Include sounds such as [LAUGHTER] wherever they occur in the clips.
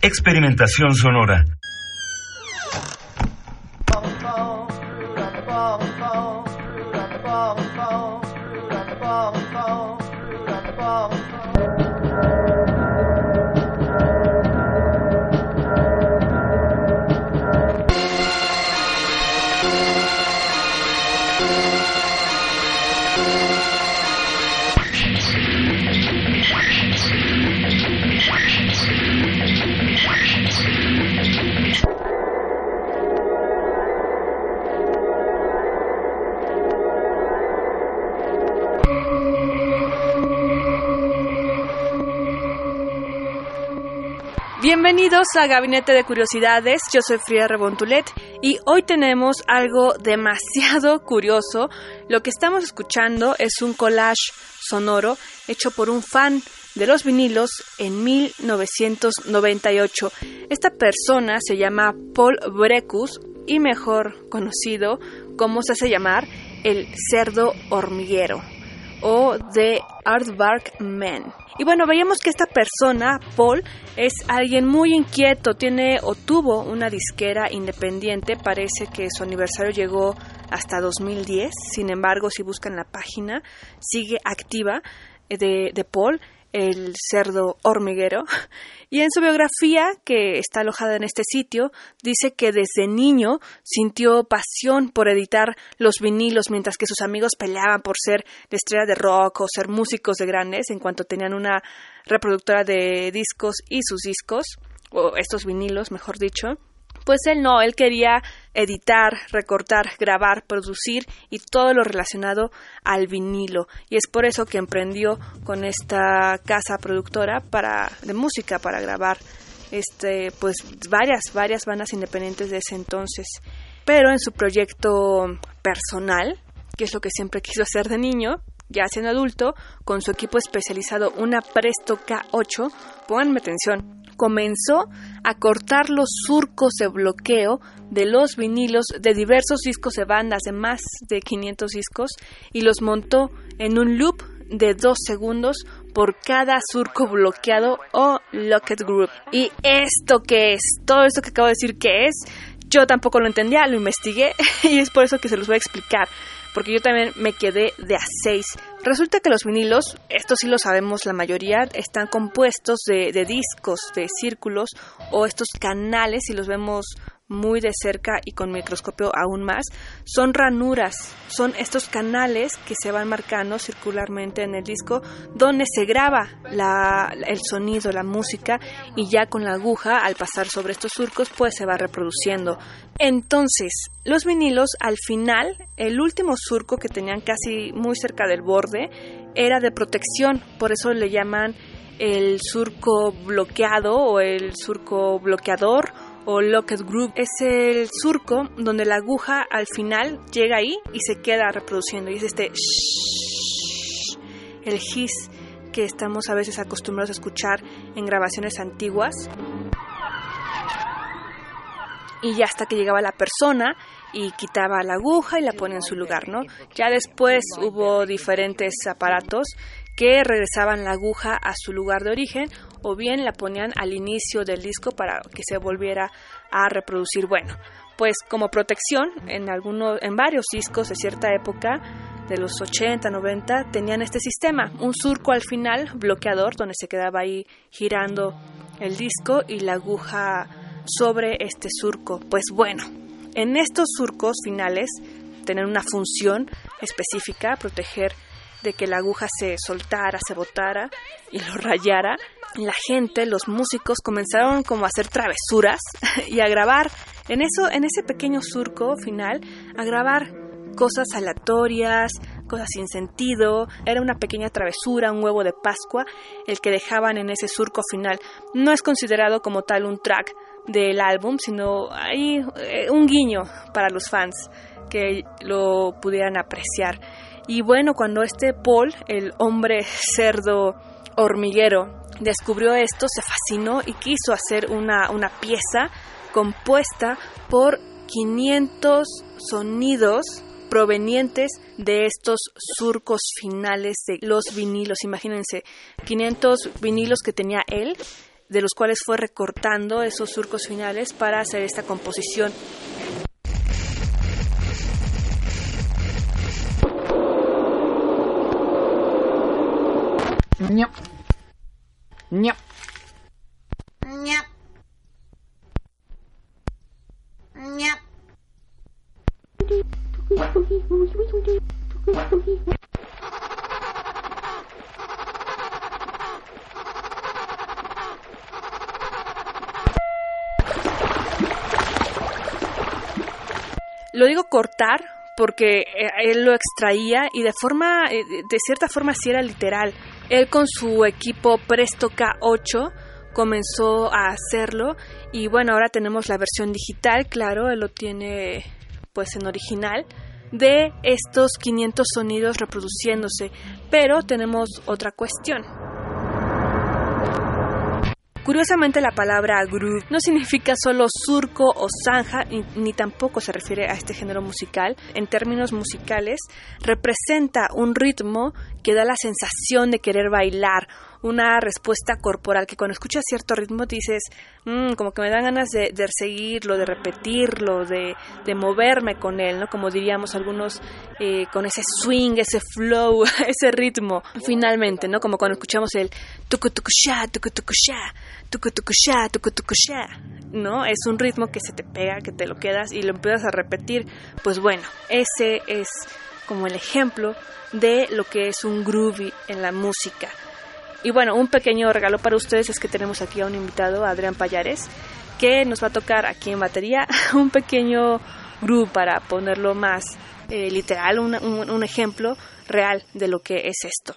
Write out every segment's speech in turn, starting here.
Experimentación sonora. Bienvenidos a Gabinete de Curiosidades, yo soy Frida Rebontulet y hoy tenemos algo demasiado [LAUGHS] curioso. Lo que estamos escuchando es un collage sonoro hecho por un fan de los vinilos en 1998. Esta persona se llama Paul Brecus y mejor conocido como se hace llamar el cerdo hormiguero o The Aardvark Man. Y bueno, veíamos que esta persona, Paul, es alguien muy inquieto, tiene o tuvo una disquera independiente, parece que su aniversario llegó hasta 2010, sin embargo, si buscan la página, sigue activa de, de Paul el cerdo hormiguero. Y en su biografía, que está alojada en este sitio, dice que desde niño sintió pasión por editar los vinilos, mientras que sus amigos peleaban por ser de estrella de rock o ser músicos de grandes en cuanto tenían una reproductora de discos y sus discos, o estos vinilos, mejor dicho. Pues él no, él quería editar, recortar, grabar, producir y todo lo relacionado al vinilo. Y es por eso que emprendió con esta casa productora para, de música para grabar este, pues varias, varias bandas independientes de ese entonces. Pero en su proyecto personal, que es lo que siempre quiso hacer de niño, ya siendo adulto, con su equipo especializado, una Presto K8, pónganme atención, comenzó a cortar los surcos de bloqueo de los vinilos de diversos discos de bandas de más de 500 discos y los montó en un loop de dos segundos por cada surco bloqueado o locket group. ¿Y esto qué es? Todo esto que acabo de decir qué es, yo tampoco lo entendía, lo investigué [LAUGHS] y es por eso que se los voy a explicar porque yo también me quedé de a 6. Resulta que los vinilos, esto sí lo sabemos la mayoría, están compuestos de, de discos, de círculos o estos canales, si los vemos muy de cerca y con microscopio aún más, son ranuras, son estos canales que se van marcando circularmente en el disco donde se graba el sonido, la música y ya con la aguja al pasar sobre estos surcos pues se va reproduciendo. Entonces, los vinilos al final, el último surco que tenían casi muy cerca del borde era de protección, por eso le llaman el surco bloqueado o el surco bloqueador o locket group. Es el surco donde la aguja al final llega ahí y se queda reproduciendo. Y es este shhh, el hiss que estamos a veces acostumbrados a escuchar en grabaciones antiguas. Y ya hasta que llegaba la persona y quitaba la aguja y la ponía en su lugar, ¿no? Ya después hubo diferentes aparatos que regresaban la aguja a su lugar de origen o bien la ponían al inicio del disco para que se volviera a reproducir. Bueno, pues como protección en algunos en varios discos de cierta época de los 80, 90 tenían este sistema, un surco al final bloqueador donde se quedaba ahí girando el disco y la aguja sobre este surco. Pues bueno, en estos surcos finales tener una función específica, proteger de que la aguja se soltara, se botara y lo rayara, la gente, los músicos comenzaron como a hacer travesuras [LAUGHS] y a grabar en eso, en ese pequeño surco final, a grabar cosas aleatorias, cosas sin sentido, era una pequeña travesura, un huevo de Pascua, el que dejaban en ese surco final. No es considerado como tal un track del álbum, sino hay eh, un guiño para los fans que lo pudieran apreciar. Y bueno, cuando este Paul, el hombre cerdo hormiguero, descubrió esto, se fascinó y quiso hacer una, una pieza compuesta por 500 sonidos provenientes de estos surcos finales de los vinilos. Imagínense, 500 vinilos que tenía él, de los cuales fue recortando esos surcos finales para hacer esta composición. Lo digo cortar porque eh, él lo extraía y de forma, eh, de cierta forma sí era literal. Él con su equipo Presto K8 comenzó a hacerlo y bueno, ahora tenemos la versión digital, claro, él lo tiene pues en original de estos 500 sonidos reproduciéndose, pero tenemos otra cuestión. Curiosamente la palabra groove no significa solo surco o zanja, ni, tampoco se refiere a este género musical. En términos musicales, representa un ritmo que da la sensación de querer bailar una respuesta corporal que cuando escuchas cierto ritmo dices, mm, como que me dan ganas de, seguirlo, de repetirlo, de, moverme con él, ¿no? Como diríamos algunos, eh, con ese swing, ese flow, [LAUGHS] ese ritmo, finalmente, ¿no? Como cuando escuchamos el tucutucusha, tucutucusha, tucutucusha, tucutucusha, ¿no? Es un ritmo que se te pega, que te lo quedas y lo empiezas a repetir. Pues bueno, ese es como el ejemplo de lo que es un groovy en la música. Y bueno, un pequeño regalo para ustedes es que tenemos aquí a un invitado, Adrián Payares, que nos va a tocar aquí en batería [LAUGHS] un pequeño groove para ponerlo más eh, literal, un ejemplo real de lo que es esto.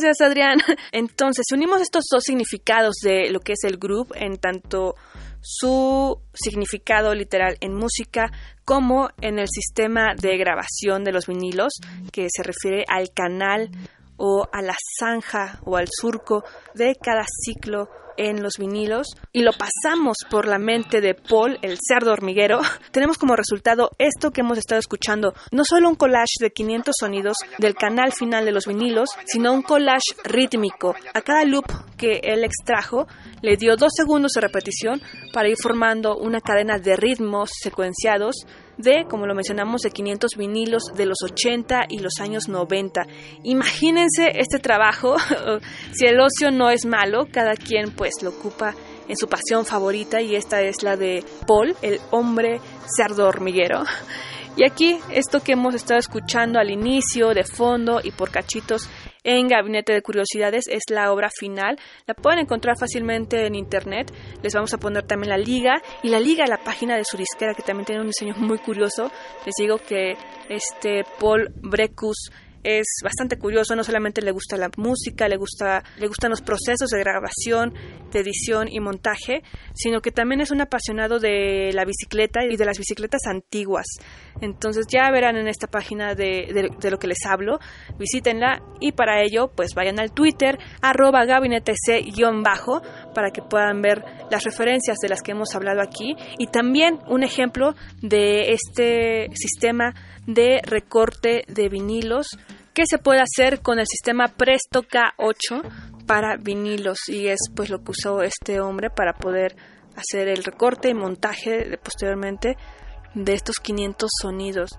Gracias, Adrián. [LAUGHS] Entonces, si unimos estos dos significados de lo que es el group, en tanto su significado literal en música como en el sistema de grabación de los vinilos, que se refiere al canal o a la zanja o al surco de cada ciclo en los vinilos y lo pasamos por la mente de Paul, el cerdo hormiguero, [LAUGHS] tenemos como resultado esto que hemos estado escuchando, no solo un collage de 500 sonidos del canal final de los vinilos, sino un collage rítmico. A cada loop que él extrajo le dio dos segundos de repetición para ir formando una cadena de ritmos secuenciados de, como lo mencionamos, de 500 vinilos de los 80 y los años 90. Imagínense este trabajo, [LAUGHS] si el ocio no es malo, cada quien pues lo ocupa en su pasión favorita y esta es la de Paul, el hombre cerdo hormiguero. Y aquí, esto que hemos estado escuchando al inicio, de fondo y por cachitos en Gabinete de Curiosidades es la obra final. La pueden encontrar fácilmente en internet. Les vamos a poner también la liga y la liga a la página de su que también tiene un diseño muy curioso. Les digo que este Paul Brecus es bastante curioso, no solamente le gusta la música, le gusta le gustan los procesos de grabación, de edición y montaje, sino que también es un apasionado de la bicicleta y de las bicicletas antiguas. Entonces ya verán en esta página de, lo que les hablo, visítenla y para ello pues vayan al Twitter arroba gabinetec-bajo para que puedan ver las referencias de las que hemos hablado aquí y también un ejemplo de este sistema de recorte de vinilos que se puede hacer con el sistema Presto K8 para vinilos y es pues lo que usó este hombre para poder hacer el recorte y montaje de, posteriormente de estos 500 sonidos.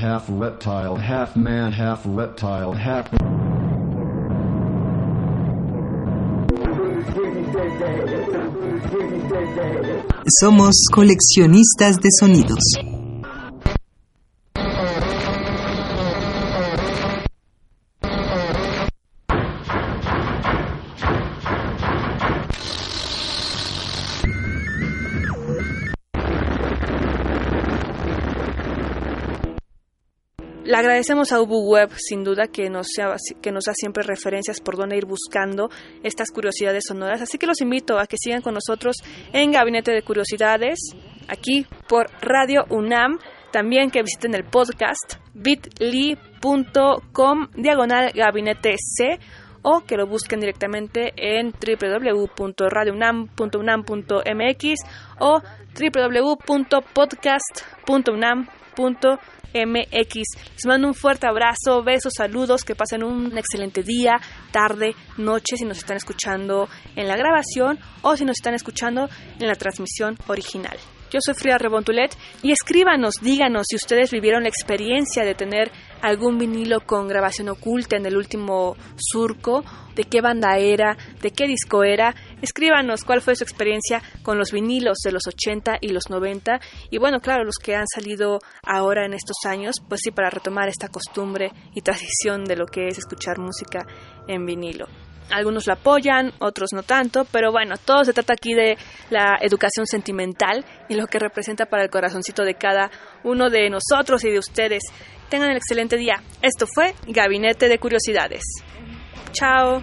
half reptile, half man, half reptile, half. Somos coleccionistas de sonidos. Le agradecemos a Ubu Web, sin duda, que nos, sea, que nos da siempre referencias por dónde ir buscando estas curiosidades sonoras. Así que los invito a que sigan con nosotros en Gabinete de Curiosidades, aquí por Radio UNAM. También que visiten el podcast bit.ly.com diagonal gabinete C o que lo busquen directamente en www.radiounam.unam.mx o www.podcast.unam.mx MX. Les mando un fuerte abrazo, besos, saludos, que pasen un excelente día, tarde, noche, si nos están escuchando en la grabación o si nos están escuchando en la transmisión original. Yo soy Frida Rebontulet y escríbanos, díganos si ustedes vivieron la experiencia de tener algún vinilo con grabación oculta en el último surco, de qué banda era, de qué disco era. Escríbanos cuál fue su experiencia con los vinilos de los 80 y los 90 y bueno, claro, los que han salido ahora en estos años, pues sí, para retomar esta costumbre y tradición de lo que es escuchar música en vinilo. Algunos la apoyan, otros no tanto, pero bueno, todo se trata aquí de la educación sentimental y lo que representa para el corazoncito de cada uno de nosotros y de ustedes. Tengan un excelente día. Esto fue Gabinete de Curiosidades. Chao.